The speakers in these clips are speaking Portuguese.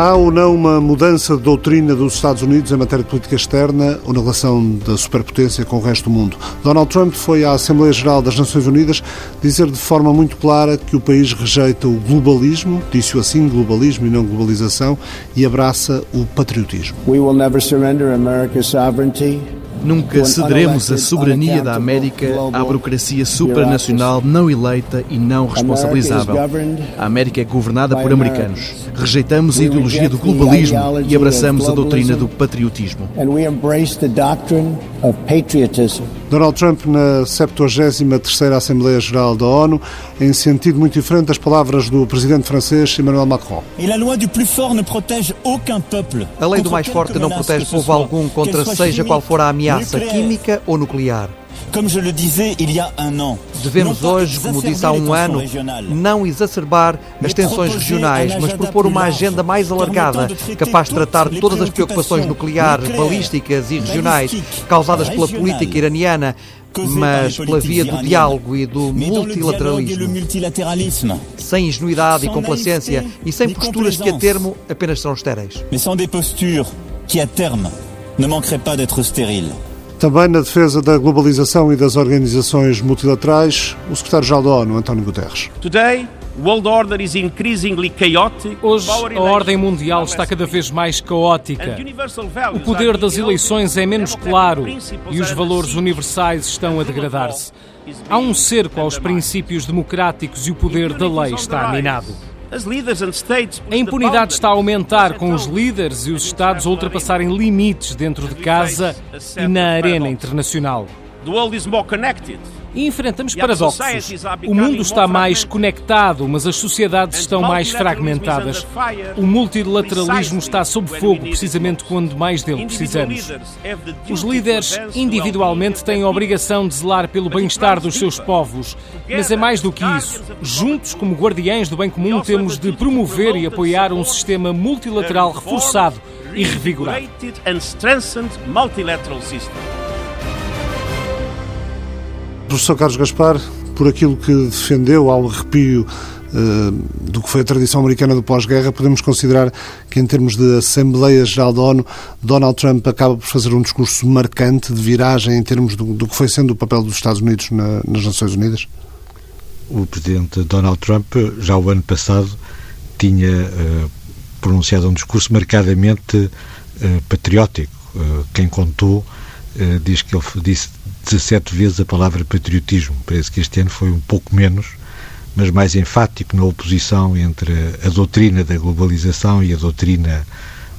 Há ou não uma mudança de doutrina dos Estados Unidos em matéria de política externa ou na relação da superpotência com o resto do mundo? Donald Trump foi à Assembleia Geral das Nações Unidas dizer de forma muito clara que o país rejeita o globalismo, disse-o assim, globalismo e não globalização, e abraça o patriotismo. We will never surrender America's sovereignty Nunca cederemos a soberania da América à burocracia supranacional não eleita e não responsabilizável. A América é governada por americanos. Rejeitamos a ideologia do globalismo e abraçamos a doutrina do patriotismo. Donald Trump na 73ª Assembleia Geral da ONU, em sentido muito diferente das palavras do presidente francês Emmanuel Macron. A lei do mais forte não protege povo algum contra seja qual for a ameaça química ou nuclear. Devemos hoje, como disse há um ano, não exacerbar as tensões regionais, mas propor uma agenda mais alargada, capaz de tratar todas as preocupações nucleares, balísticas e regionais causadas pela política iraniana, mas pela via do diálogo e do multilateralismo. Sem ingenuidade e complacência e sem posturas que a termo apenas serão estéreis. Mas são des postures que a terme ne manqueraient pas d'être stériles. Também na defesa da globalização e das organizações multilaterais, o secretário-geral da ONU, António Guterres. Hoje, a ordem mundial está cada vez mais caótica. O poder das eleições é menos claro e os valores universais estão a degradar-se. Há um cerco aos princípios democráticos e o poder da lei está minado. A impunidade está a aumentar com os líderes e os Estados a ultrapassarem limites dentro de casa e na arena internacional. E enfrentamos paradoxos. O mundo está mais conectado, mas as sociedades estão mais fragmentadas. O multilateralismo está sob fogo precisamente quando mais dele precisamos. Os líderes individualmente têm a obrigação de zelar pelo bem-estar dos seus povos, mas é mais do que isso. Juntos, como guardiães do bem comum, temos de promover e apoiar um sistema multilateral reforçado e revigorado. Professor Carlos Gaspar, por aquilo que defendeu ao arrepio uh, do que foi a tradição americana do pós-guerra, podemos considerar que, em termos de Assembleia Geral da ONU, Donald Trump acaba por fazer um discurso marcante de viragem em termos do, do que foi sendo o papel dos Estados Unidos na, nas Nações Unidas? O presidente Donald Trump, já o ano passado, tinha uh, pronunciado um discurso marcadamente uh, patriótico. quem contou diz que ele disse 17 vezes a palavra patriotismo. Parece que este ano foi um pouco menos, mas mais enfático na oposição entre a doutrina da globalização e a doutrina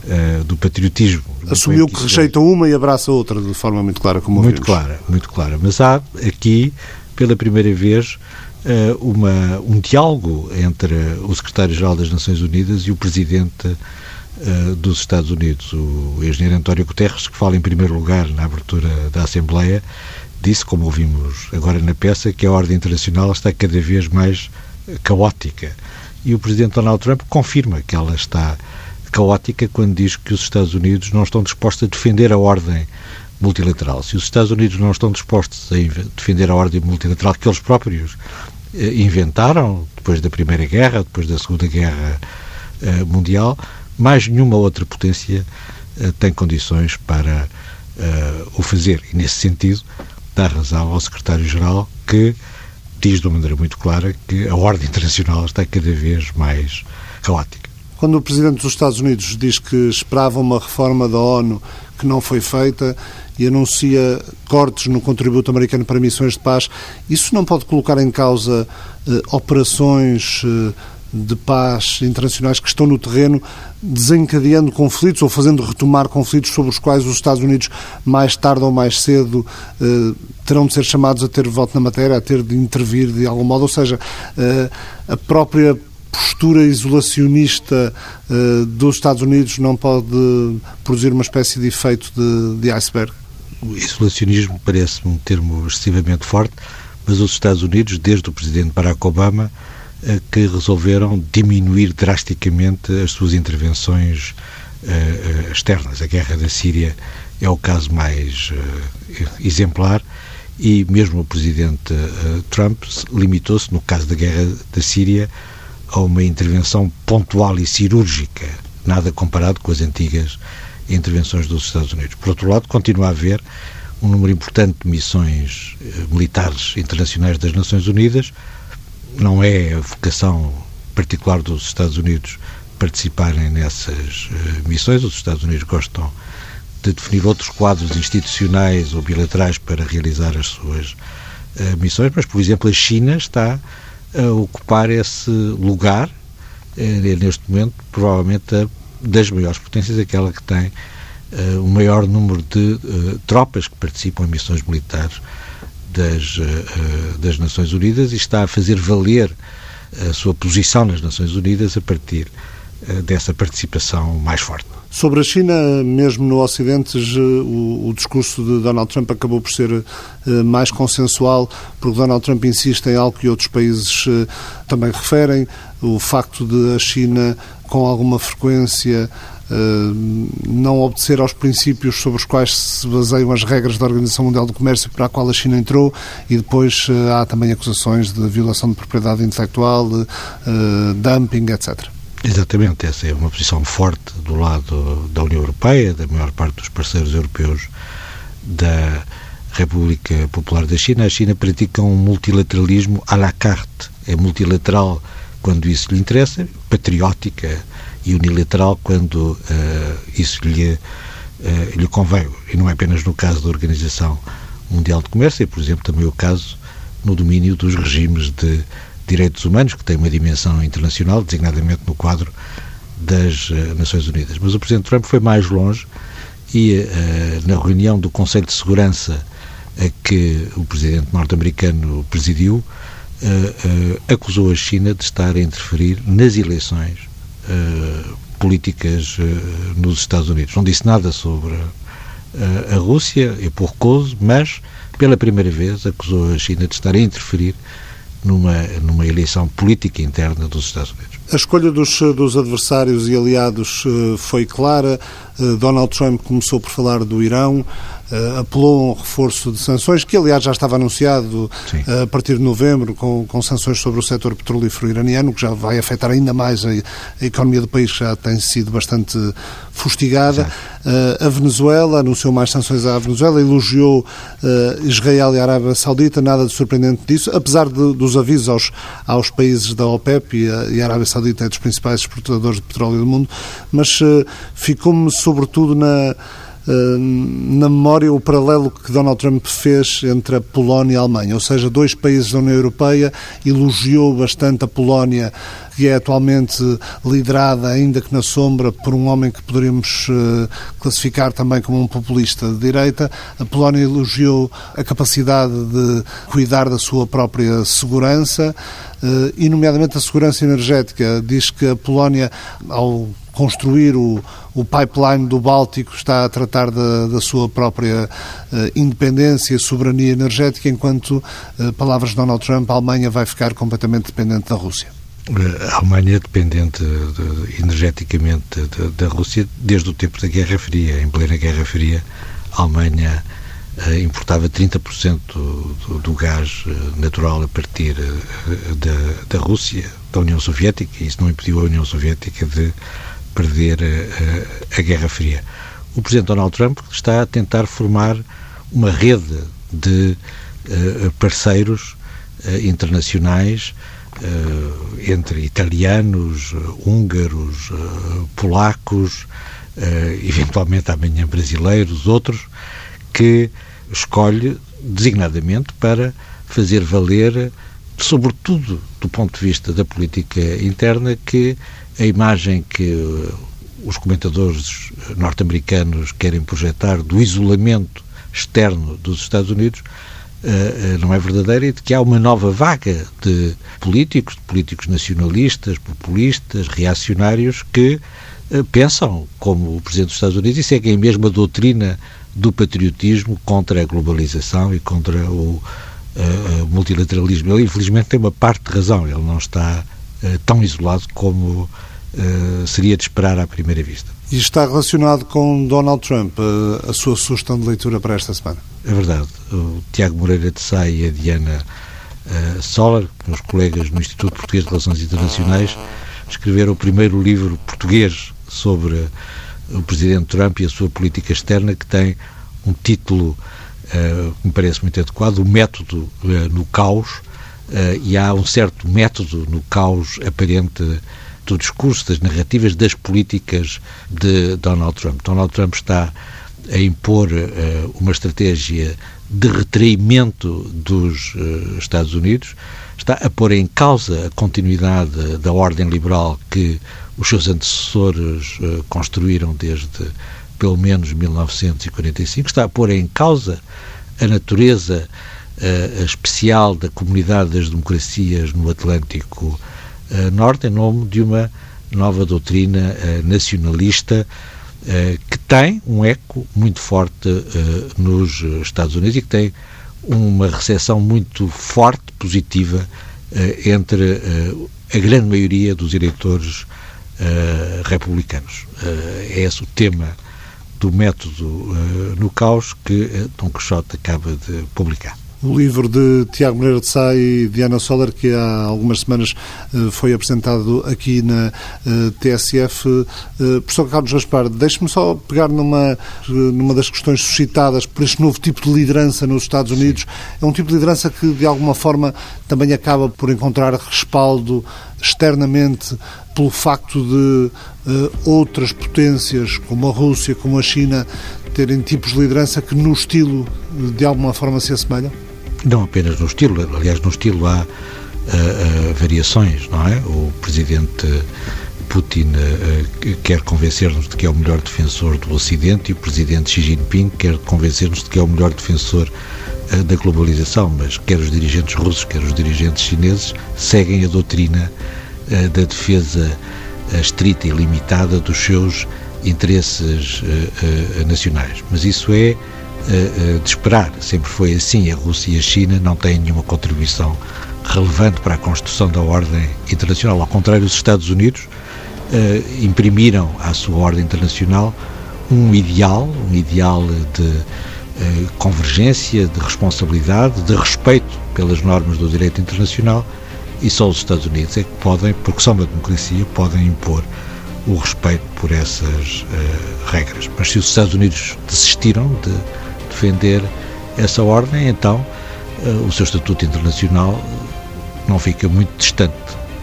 uh, do patriotismo. Assumiu que, que rejeita uma e abraça outra de forma muito clara, como Muito clara, muito clara. Mas há aqui, pela primeira vez, uh, uma, um diálogo entre o secretário-geral das Nações Unidas e o presidente Uh, dos Estados Unidos. O engenheiro António Guterres, que fala em primeiro lugar na abertura da Assembleia, disse, como ouvimos agora na peça, que a ordem internacional está cada vez mais caótica. E o presidente Donald Trump confirma que ela está caótica quando diz que os Estados Unidos não estão dispostos a defender a ordem multilateral. Se os Estados Unidos não estão dispostos a defender a ordem multilateral que eles próprios eh, inventaram depois da Primeira Guerra, depois da Segunda Guerra eh, Mundial, mais nenhuma outra potência uh, tem condições para uh, o fazer. E, nesse sentido, dá razão ao secretário-geral que diz de uma maneira muito clara que a ordem internacional está cada vez mais caótica. Quando o Presidente dos Estados Unidos diz que esperava uma reforma da ONU que não foi feita e anuncia cortes no contributo americano para missões de paz, isso não pode colocar em causa eh, operações eh, de paz internacionais que estão no terreno desencadeando conflitos ou fazendo retomar conflitos sobre os quais os Estados Unidos, mais tarde ou mais cedo, eh, terão de ser chamados a ter voto na matéria, a ter de intervir de algum modo. Ou seja, eh, a própria postura isolacionista eh, dos Estados Unidos não pode produzir uma espécie de efeito de, de iceberg? O isolacionismo parece-me um termo excessivamente forte, mas os Estados Unidos, desde o presidente Barack Obama, que resolveram diminuir drasticamente as suas intervenções uh, externas. A guerra da Síria é o caso mais exemplar e mesmo o presidente Trump limitou-se, no caso da guerra da Síria, a uma intervenção pontual e cirúrgica nada comparado com as antigas intervenções dos Estados Unidos. Por outro lado, continua a haver um número importante de missões eh, militares internacionais das Nações Unidas. Não é a vocação particular dos Estados Unidos participarem nessas uh, missões. Os Estados Unidos gostam de definir outros quadros institucionais ou bilaterais para realizar as suas uh, missões, mas, por exemplo, a China está a ocupar esse lugar, uh, neste momento, provavelmente a, das maiores potências, aquela que tem o maior número de tropas que participam em missões militares das, das Nações Unidas e está a fazer valer a sua posição nas Nações Unidas a partir uh, dessa participação mais forte. Sobre a China, mesmo no Ocidente, o, o, discurso de Donald Trump acabou por ser mais consensual, porque Donald Trump insiste em algo que outros países também referem, o facto de a China, com alguma frequência, não obedecer aos princípios sobre os quais se baseiam as regras da Organização Mundial do Comércio para a qual a China entrou e depois eh, há também acusações de violação de propriedade intelectual, eh, dumping, etc. Exatamente, essa é uma posição forte do lado da União Europeia, da maior parte dos parceiros europeus da República Popular da China. A China pratica um multilateralismo à la carte, é multilateral quando isso lhe interessa, patriótica e unilateral quando uh, isso lhe, uh, lhe convém. E não é apenas no caso da Organização Mundial de Comércio, é, por exemplo, também o caso no domínio dos regimes de direitos humanos, que tem uma dimensão internacional, designadamente no quadro das uh, Nações Unidas. Mas o Presidente Trump foi mais longe e, na reunião do Conselho de Segurança a que o Presidente norte-americano presidiu, acusou a China de estar a interferir nas eleições políticas uh, nos Estados Unidos. Não disse nada sobre uh, a Rússia, é porcoso, mas pela primeira vez acusou a China de estar a interferir numa, numa eleição política interna dos Estados Unidos. A escolha dos, dos adversários e aliados foi clara. Donald Trump começou por falar do Irão, uh, apelou a um reforço de sanções, que aliás já estava anunciado uh, a partir de novembro, com, com sanções sobre o setor petrolífero iraniano, que já vai afetar ainda mais a, a economia do país, que já tem sido bastante fustigada. Uh, a Venezuela anunciou mais sanções à Venezuela, elogiou Israel e a Arábia Saudita, nada de surpreendente disso, apesar de, dos avisos aos, aos países da OPEP e a, e a Arábia Saudita é dos principais exportadores de petróleo do mundo, mas ficou-me sobretudo na na memória o paralelo que Donald Trump fez entre a Polónia e a Alemanha, ou seja, dois países da União Europeia, elogiou bastante a Polónia, que é atualmente liderada, ainda que na sombra, por um homem que poderíamos eh, classificar também como um populista de direita. A Polónia elogiou a capacidade de cuidar da sua própria segurança e, nomeadamente, a segurança energética. Diz que a Polónia, ao construir o, o pipeline do Báltico, está a tratar da, da sua própria uh, independência e soberania energética, enquanto, uh, palavras de Donald Trump, a Alemanha vai ficar completamente dependente da Rússia. A Alemanha é dependente de, energeticamente da Rússia desde o tempo da Guerra Fria. Em plena Guerra Fria, a Alemanha importava 30% do, do, gás natural a partir da, da Rússia, da União Soviética, e isso não impediu a União Soviética de perder a, eh, a Guerra Fria. O Presidente Donald Trump está a tentar formar uma rede de uh, parceiros uh, internacionais uh, entre italianos, húngaros, polacos, eventualmente amanhã brasileiros, outros, que escolhe designadamente para fazer valer, sobretudo do ponto de vista da política interna, que a imagem que uh, os comentadores norte-americanos querem projetar do isolamento externo dos Estados Unidos uh, uh, não é verdadeira e de que há uma nova vaga de políticos, de políticos nacionalistas, populistas, reacionários que pensam como o Presidente dos Estados Unidos e seguem a mesma doutrina do patriotismo contra a globalização e contra o multilateralismo. Ele, infelizmente, tem uma parte de razão. Ele não está uh, tão isolado como uh, seria de esperar à primeira vista. E está relacionado com Donald Trump, uh, a sua sugestão de leitura para esta semana? É verdade. O Tiago Moreira de Sá e a Diana uh, Solar, meus colegas no Instituto Português de Relações Internacionais, escreveram o primeiro livro português sobre o presidente Trump e a sua política externa, que tem um título uh, que me parece muito adequado, o método uh, no caos, uh, e há um certo método no caos aparente do discurso, das narrativas, das políticas de Donald Trump. Donald Trump está a impor uma estratégia de retraimento dos Estados Unidos, está a pôr em causa a continuidade da ordem liberal que os seus antecessores uh, construíram desde pelo menos 1945, está a pôr em causa a natureza uh, especial da comunidade das democracias no Atlântico uh, Norte em nome de uma nova doutrina nacionalista que tem um eco muito forte nos Estados Unidos e que tem uma recepção muito forte, positiva, entre a grande maioria dos eleitores republicanos. É esse o tema do método no caos que Dom Quixote acaba de publicar. O livro de Tiago Moreira de Sá e Diana Soller, que há algumas semanas foi apresentado aqui na TSF. Professor Carlos Gaspar, deixe-me só pegar numa, numa das questões suscitadas por este novo tipo de liderança nos Estados Unidos. É um tipo de liderança que, de alguma forma, também acaba por encontrar respaldo externamente pelo facto de uh, outras potências, como a Rússia, como a China, terem tipos de liderança que no estilo de alguma forma se assemelham? Não apenas no estilo, aliás, no estilo há uh, variações, não é? O presidente Putin quer convencer-nos de que é o melhor defensor do Ocidente e o presidente Xi Jinping quer convencer-nos de que é o melhor defensor da globalização, mas quer os dirigentes russos, quer os dirigentes chineses seguem a doutrina da defesa estrita e limitada dos seus interesses nacionais. Mas isso é de esperar, sempre foi assim. A Rússia e a China não têm nenhuma contribuição relevante para a construção da ordem internacional. Ao contrário, os Estados Unidos imprimiram à sua ordem internacional um ideal, um ideal de eh, convergência, de responsabilidade, de respeito pelas normas do direito internacional e só os Estados Unidos é que podem, porque são uma democracia, podem impor o respeito por essas regras. Mas se os Estados Unidos desistiram de defender essa ordem, então uh, o seu estatuto internacional não fica muito distante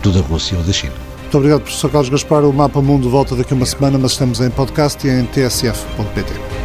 do da Rússia ou da China. Muito obrigado, professor Carlos Gaspar. O Mapa Mundo volta daqui a uma semana, mas estamos em podcast e em tsf.pt.